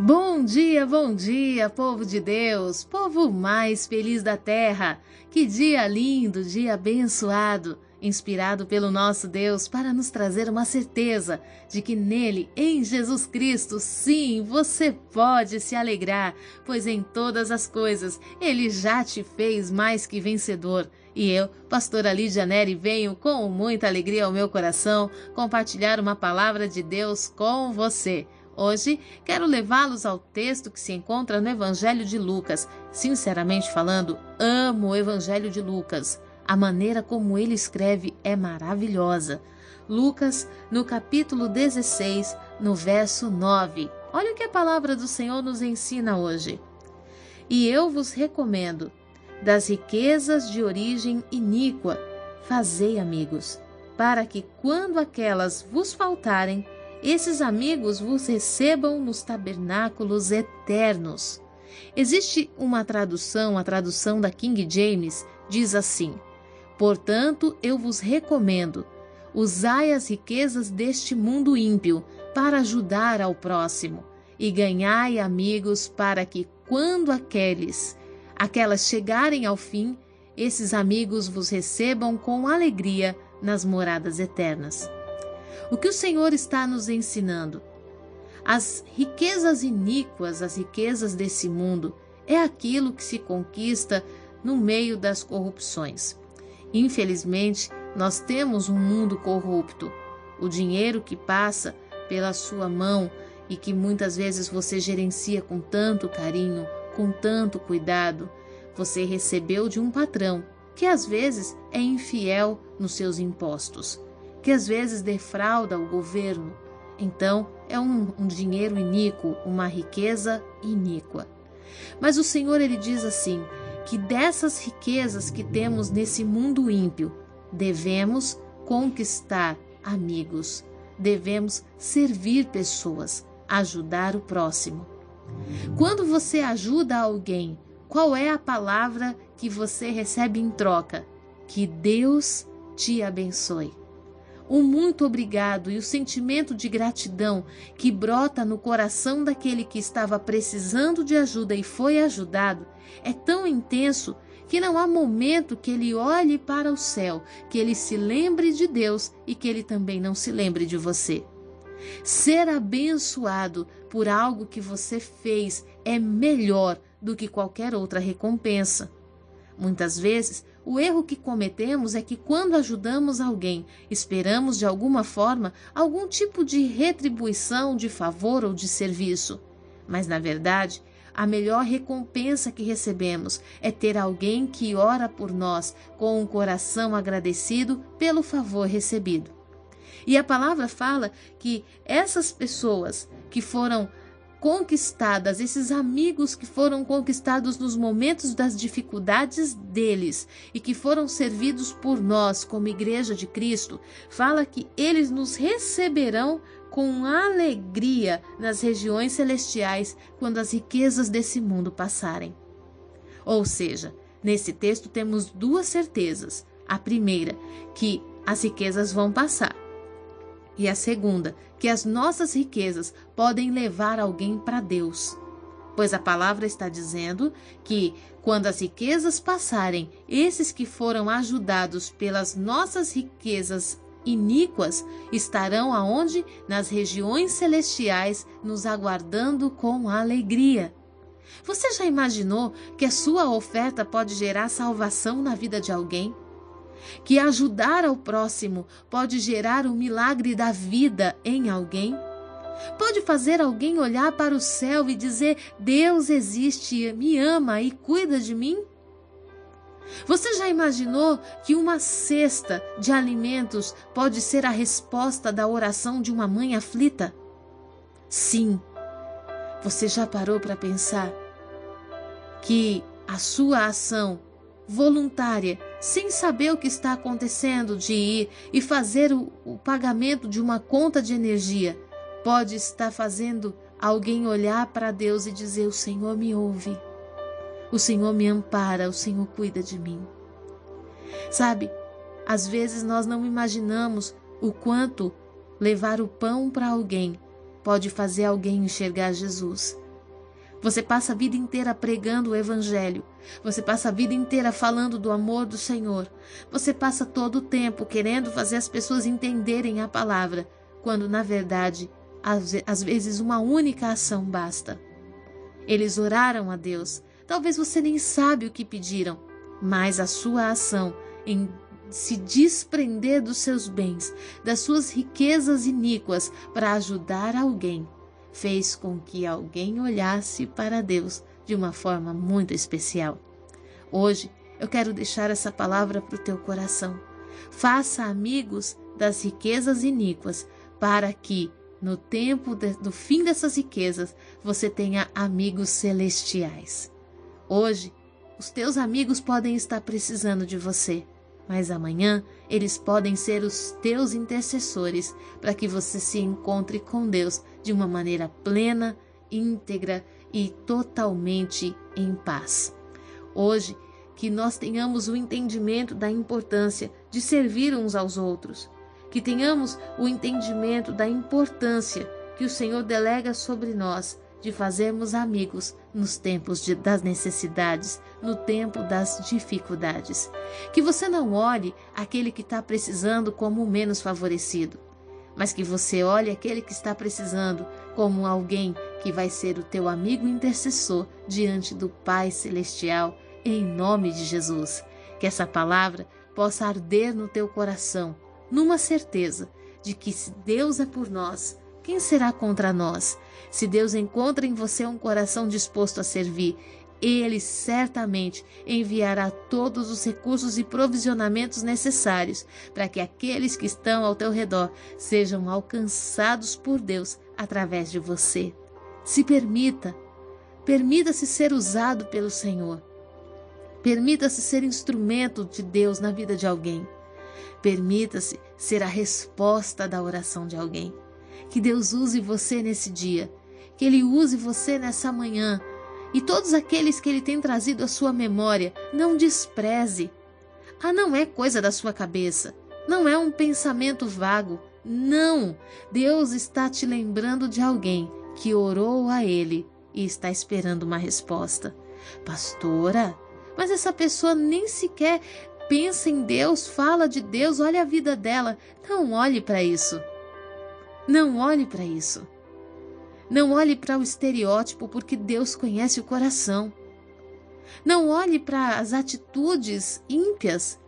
Bom dia, bom dia, povo de Deus, povo mais feliz da terra. Que dia lindo, dia abençoado, inspirado pelo nosso Deus para nos trazer uma certeza de que nele, em Jesus Cristo, sim, você pode se alegrar, pois em todas as coisas ele já te fez mais que vencedor. E eu, pastora Lídia Neri, venho com muita alegria ao meu coração compartilhar uma palavra de Deus com você. Hoje quero levá-los ao texto que se encontra no Evangelho de Lucas. Sinceramente falando, amo o Evangelho de Lucas. A maneira como ele escreve é maravilhosa. Lucas, no capítulo 16, no verso 9. Olha o que a palavra do Senhor nos ensina hoje. E eu vos recomendo, das riquezas de origem iníqua, fazei amigos, para que quando aquelas vos faltarem, esses amigos vos recebam nos tabernáculos eternos. Existe uma tradução, a tradução da King James, diz assim: Portanto, eu vos recomendo, usai as riquezas deste mundo ímpio para ajudar ao próximo, e ganhai amigos para que, quando aqueles, aquelas chegarem ao fim, esses amigos vos recebam com alegria nas moradas eternas. O que o Senhor está nos ensinando? As riquezas iníquas, as riquezas desse mundo, é aquilo que se conquista no meio das corrupções. Infelizmente, nós temos um mundo corrupto. O dinheiro que passa pela sua mão e que muitas vezes você gerencia com tanto carinho, com tanto cuidado, você recebeu de um patrão que às vezes é infiel nos seus impostos que às vezes defrauda o governo. Então, é um, um dinheiro iníquo, uma riqueza iníqua. Mas o Senhor ele diz assim: que dessas riquezas que temos nesse mundo ímpio, devemos conquistar amigos, devemos servir pessoas, ajudar o próximo. Quando você ajuda alguém, qual é a palavra que você recebe em troca? Que Deus te abençoe o muito obrigado e o sentimento de gratidão que brota no coração daquele que estava precisando de ajuda e foi ajudado é tão intenso que não há momento que ele olhe para o céu, que ele se lembre de Deus e que ele também não se lembre de você. Ser abençoado por algo que você fez é melhor do que qualquer outra recompensa. Muitas vezes o erro que cometemos é que quando ajudamos alguém, esperamos de alguma forma algum tipo de retribuição, de favor ou de serviço. Mas na verdade, a melhor recompensa que recebemos é ter alguém que ora por nós com um coração agradecido pelo favor recebido. E a palavra fala que essas pessoas que foram conquistadas, esses amigos que foram conquistados nos momentos das dificuldades deles e que foram servidos por nós como Igreja de Cristo, fala que eles nos receberão com alegria nas regiões celestiais quando as riquezas desse mundo passarem. Ou seja, nesse texto temos duas certezas. A primeira, que as riquezas vão passar. E a segunda, que as nossas riquezas podem levar alguém para Deus. Pois a palavra está dizendo que, quando as riquezas passarem, esses que foram ajudados pelas nossas riquezas iníquas estarão aonde? Nas regiões celestiais, nos aguardando com alegria. Você já imaginou que a sua oferta pode gerar salvação na vida de alguém? Que ajudar ao próximo pode gerar o milagre da vida em alguém? Pode fazer alguém olhar para o céu e dizer: Deus existe, me ama e cuida de mim? Você já imaginou que uma cesta de alimentos pode ser a resposta da oração de uma mãe aflita? Sim. Você já parou para pensar que a sua ação voluntária, sem saber o que está acontecendo, de ir e fazer o, o pagamento de uma conta de energia, pode estar fazendo alguém olhar para Deus e dizer: O Senhor me ouve, o Senhor me ampara, o Senhor cuida de mim. Sabe, às vezes nós não imaginamos o quanto levar o pão para alguém pode fazer alguém enxergar Jesus, Você passa a vida inteira pregando o Evangelho. Você passa a vida inteira falando do amor do Senhor. Você passa todo o tempo querendo fazer as pessoas entenderem a palavra, quando na verdade, às vezes, uma única ação basta. Eles oraram a Deus. Talvez você nem sabe o que pediram, mas a sua ação em se desprender dos seus bens, das suas riquezas iníquas para ajudar alguém fez com que alguém olhasse para Deus de uma forma muito especial. Hoje eu quero deixar essa palavra para o teu coração. Faça amigos das riquezas iníquas, para que, no tempo de, do fim dessas riquezas, você tenha amigos celestiais. Hoje, os teus amigos podem estar precisando de você mas amanhã eles podem ser os teus intercessores para que você se encontre com Deus de uma maneira plena, íntegra e totalmente em paz. Hoje, que nós tenhamos o entendimento da importância de servir uns aos outros, que tenhamos o entendimento da importância que o Senhor delega sobre nós de fazermos amigos nos tempos de, das necessidades, no tempo das dificuldades. Que você não olhe aquele que está precisando como o menos favorecido, mas que você olhe aquele que está precisando como alguém que vai ser o teu amigo intercessor diante do Pai Celestial, em nome de Jesus. Que essa palavra possa arder no teu coração, numa certeza de que se Deus é por nós, quem será contra nós? Se Deus encontra em você um coração disposto a servir, ele certamente enviará todos os recursos e provisionamentos necessários para que aqueles que estão ao teu redor sejam alcançados por Deus através de você. Se permita, permita-se ser usado pelo Senhor. Permita-se ser instrumento de Deus na vida de alguém. Permita-se ser a resposta da oração de alguém. Que Deus use você nesse dia, que Ele use você nessa manhã e todos aqueles que Ele tem trazido à sua memória, não despreze. Ah, não é coisa da sua cabeça, não é um pensamento vago. Não! Deus está te lembrando de alguém que orou a Ele e está esperando uma resposta. Pastora, mas essa pessoa nem sequer pensa em Deus, fala de Deus, olha a vida dela. Não olhe para isso. Não olhe para isso. Não olhe para o estereótipo, porque Deus conhece o coração. Não olhe para as atitudes ímpias.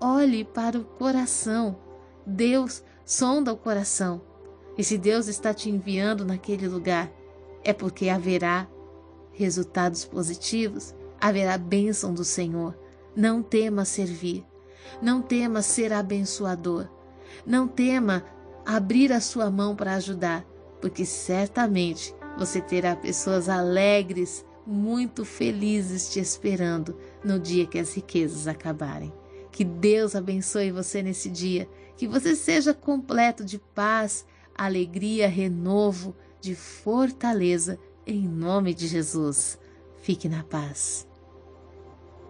Olhe para o coração. Deus sonda o coração. E se Deus está te enviando naquele lugar, é porque haverá resultados positivos, haverá bênção do Senhor. Não tema servir. Não tema ser abençoador. Não tema abrir a sua mão para ajudar, porque certamente você terá pessoas alegres, muito felizes te esperando no dia que as riquezas acabarem. Que Deus abençoe você nesse dia, que você seja completo de paz, alegria, renovo, de fortaleza, em nome de Jesus. Fique na paz.